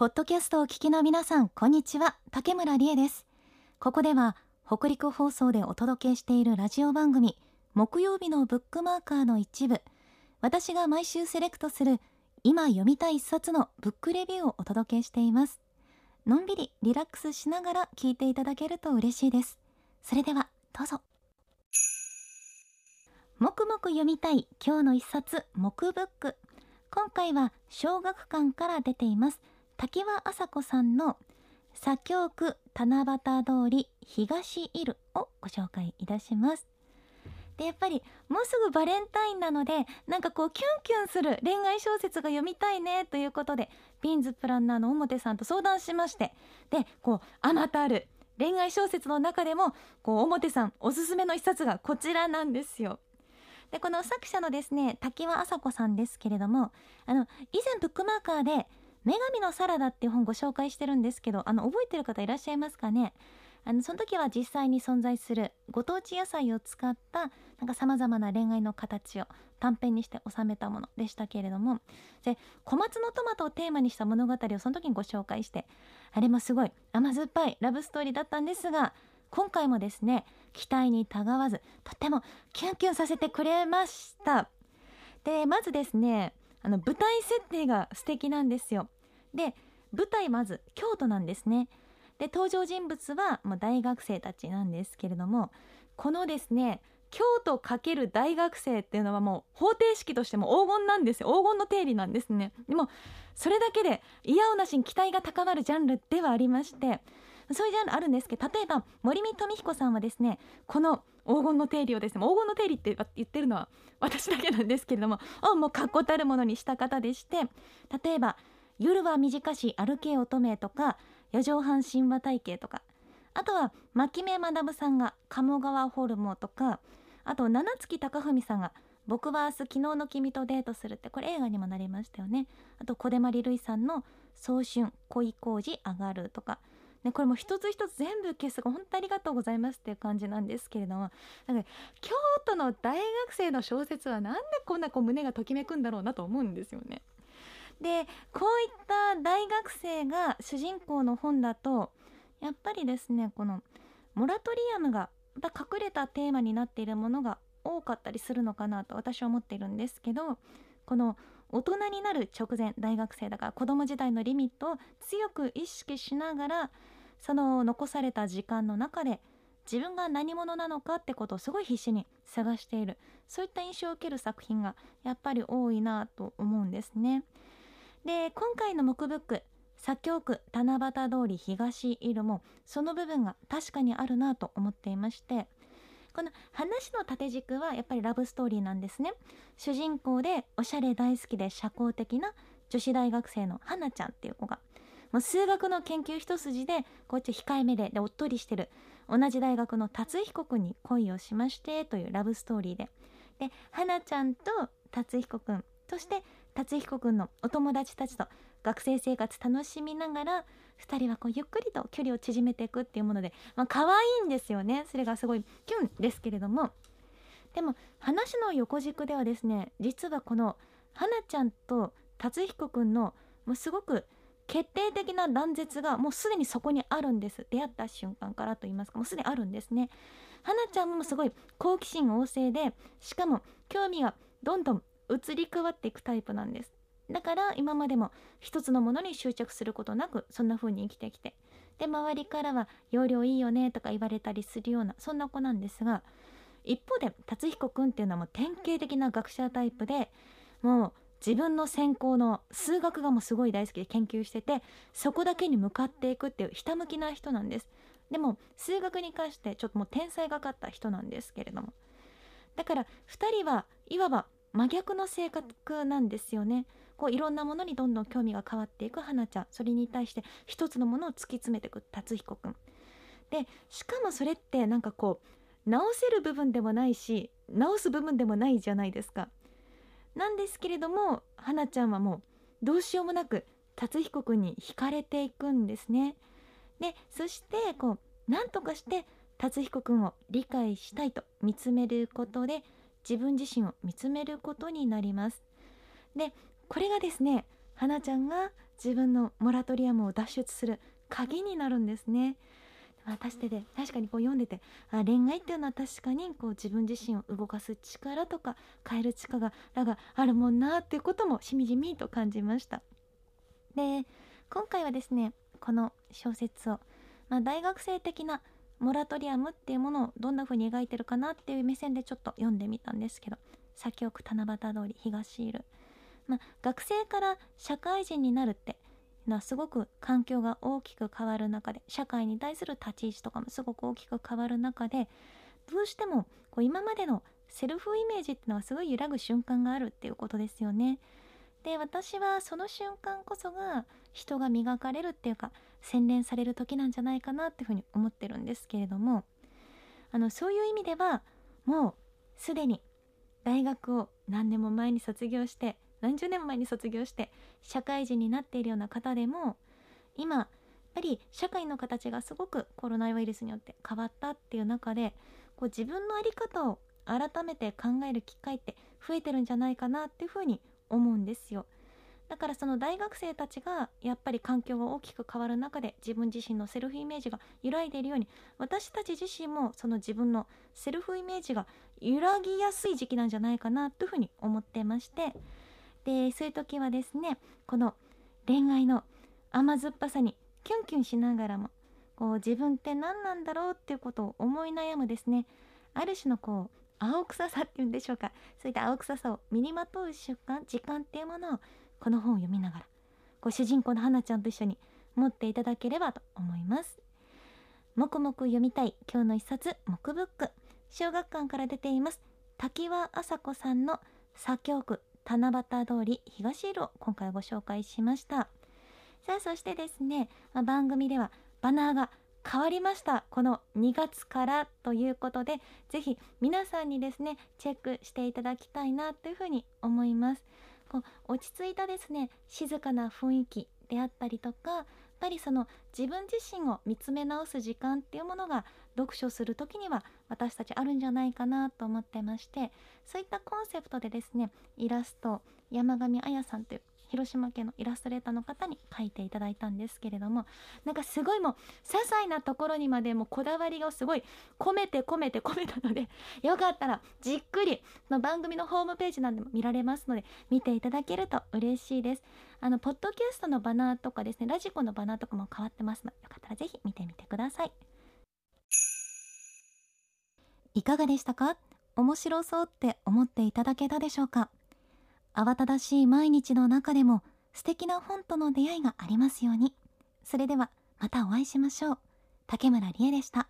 ポッドキャストをお聞きの皆さん、こんにちは。竹村理恵です。ここでは、北陸放送でお届けしているラジオ番組、木曜日のブックマーカーの一部、私が毎週セレクトする、今読みたい一冊のブックレビューをお届けしています。のんびりリラックスしながら聞いていただけると嬉しいです。それでは、どうぞ。もくもく読みたい今日の一冊、木ブック。今回は小学館から出ています。滝輪麻子さんの左京区七夕通り東イルをご紹介いたします。で、やっぱりもうすぐバレンタインなので、なんかこうキュンキュンする恋愛小説が読みたいねということで、ピンズプランナーの表さんと相談しまして、で、こう、あまたある恋愛小説の中でも、こう、表さんおすすめの一冊がこちらなんですよ。で、この作者のですね、滝輪麻子さんですけれども、あの、以前ブックマーカーで、女神のサラダっていう本ご紹介してるんですけど、あの、覚えてる方いらっしゃいますかね？あの、その時は実際に存在するご当地野菜を使った、なんか様々な恋愛の形を短編にして収めたものでしたけれども、で、小松のトマトをテーマにした物語をその時にご紹介して、あれもすごい甘酸っぱいラブストーリーだったんですが、今回もですね、期待にたがわず、とってもキュンキュンさせてくれました。で、まずですね、あの舞台設定が素敵なんですよ。で舞台まず京都なんですね。で登場人物はもう大学生たちなんですけれどもこのですね京都×大学生っていうのはもう方程式としても黄金なんですよ。黄金の定理なんですね。でもそれだけで嫌おなしに期待が高まるジャンルではありましてそういうジャンルあるんですけど例えば森見富彦さんはですねこの黄金の定理をですね黄金の定理って言ってるのは私だけなんですけれどもあもう確固たるものにした方でして例えば「夜は短し歩け乙女」とか「四畳半神話体系」とかあとは牧目学さんが「鴨川ホルモン」とかあと七月貴文さんが「僕は明日昨日の君とデートする」ってこれ映画にもなりましたよね。あと小出まりるいさんの「早春恋工事上がる」とかね、これも一つ一つ全部消す本当ありがとうございますっていう感じなんですけれどもなんか京都の大学生の小説はなんでこんなこう胸がときめくんだろうなと思うんですよね。でこういった大学生が主人公の本だとやっぱりですねこのモラトリアムがまた隠れたテーマになっているものが多かったりするのかなと私は思っているんですけどこの大人になる直前大学生だから子供時代のリミットを強く意識しながらその残された時間の中で自分が何者なのかってことをすごい必死に探しているそういった印象を受ける作品がやっぱり多いなと思うんですね。で今回の木ブック作曲区七夕通り東イルもその部分が確かにあるなと思っていましてこの話の縦軸はやっぱりラブストーリーなんですね。主人公でおしゃれ大好きで社交的な女子大学生の花ちゃんっていう子がもう数学の研究一筋でこっち控えめででおっとりしてる同じ大学の達彦君に恋をしましてというラブストーリーで。で花ちゃんと達彦君そして達彦君のお友達たちと学生生活楽しみながら2人はこうゆっくりと距離を縮めていくっていうもので、まあ可愛いんですよね。それがすごいキュンですけれども。でも話の横軸ではですね実はこの花ちゃんと達彦くんのもうすごく決定的な断絶がもうすでにそこにあるんです。出会った瞬間からと言いますかもうすでにあるんですね。花ちゃんもすごい好奇心旺盛でしかも興味がどんどん移り変わっていくタイプなんです。だから今までも一つのものに執着することなくそんな風に生きてきて。で周りからは「容量いいよね」とか言われたりするようなそんな子なんですが一方で達彦くんっていうのはもう典型的な学者タイプでもう自分の専攻の数学がもうすごい大好きで研究しててそこだけに向かっていくっていうひたむきな人なんです。でも数学に関してちょっともう天才がかった人なんですけれども。だから2人はいわば真逆の性格なんですよね。こういろんなものにどんどん興味が変わっていく花ちゃん。それに対して一つのものを突き詰めていく達彦くん。でしかもそれってなんかこう直せる部分でもないし直す部分でもないじゃないですか。なんですけれども花ちゃんはもうどうしようもなく達彦くんに惹かれていくんですね。でそしてこうなんとかして達彦くんを理解したいと見つめることで自分自身を見つめることになります。でこれがですね花ちゃんが自分のモラトリアムを脱出する鍵になるんですね。私でで確かにこう読んでてあ恋愛っていうのは確かにこう自分自身を動かす力とか変える力があるもんなっていうこともしみじみと感じましたで今回はですねこの小説を、まあ、大学生的なモラトリアムっていうものをどんな風に描いてるかなっていう目線でちょっと読んでみたんですけど先奥七夕通り東いる、まあ、学生から社会人になるってのはすごく環境が大きく変わる中で社会に対する立ち位置とかもすごく大きく変わる中でどうしてもこう今までのセルフイメージってのはすごい揺らぐ瞬間があるっていうことですよね。で私はその瞬間こそが人が磨かれるっていうか洗練される時なんじゃないかなっていうふうに思ってるんですけれどもあのそういう意味ではもうすでに大学を何年も前に卒業して何十年前に卒業して社会人になっているような方でも今やっぱり社会の形がすごくコロナウイルスによって変わったっていう中でこう自分の在り方を改めて考える機会って増えてるんじゃないかなっていうふうに思うんですよ。だからその大学生たちがやっぱり環境が大きく変わる中で自分自身のセルフイメージが揺らいでいるように私たち自身もその自分のセルフイメージが揺らぎやすい時期なんじゃないかなというふうに思ってましてでそういう時はですねこの恋愛の甘酸っぱさにキュンキュンしながらもこう自分って何なんだろうっていうことを思い悩むですね。ある種のこう青臭さっていうんでしょうか。そういった青臭さを身にまとう瞬間時間っていうものをこの本を読みながらご主人公の花ちゃんと一緒に持っていただければと思います。もくもく読みたい今日の一冊木ブック。小学館から出ています滝輪麻子さんの作曲。区七夕通り東色を今回ご紹介しました。さあそしてですね、まあ、番組ではバナーが変わりました。この2月からということでぜひ皆さんにですねチェックしていただきたいなというふうに思います。こう落ち着いたですね静かな雰囲気であったりとかやっぱりその自分自身を見つめ直す時間っていうものが読書する時には私たちあるんじゃないかなと思ってましてそういったコンセプトでですねイラスト山上彩さんという広島県のイラストレーターの方に書いていただいたんですけれどもなんかすごいもう些細なところにまでもこだわりがすごい込めて込めて込めたのでよかったらじっくりの番組のホームページなんでも見られますので見ていただけると嬉しいです。あのポッドキャストのバナーとかですねラジコのバナーとかも変わってますのでよかったらぜひ見てみてください。いかがでしたか？面白そうって思っていただけたでしょうか？慌ただしい毎日の中でも素敵な本との出会いがありますように。それではまたお会いしましょう。竹村理恵でした。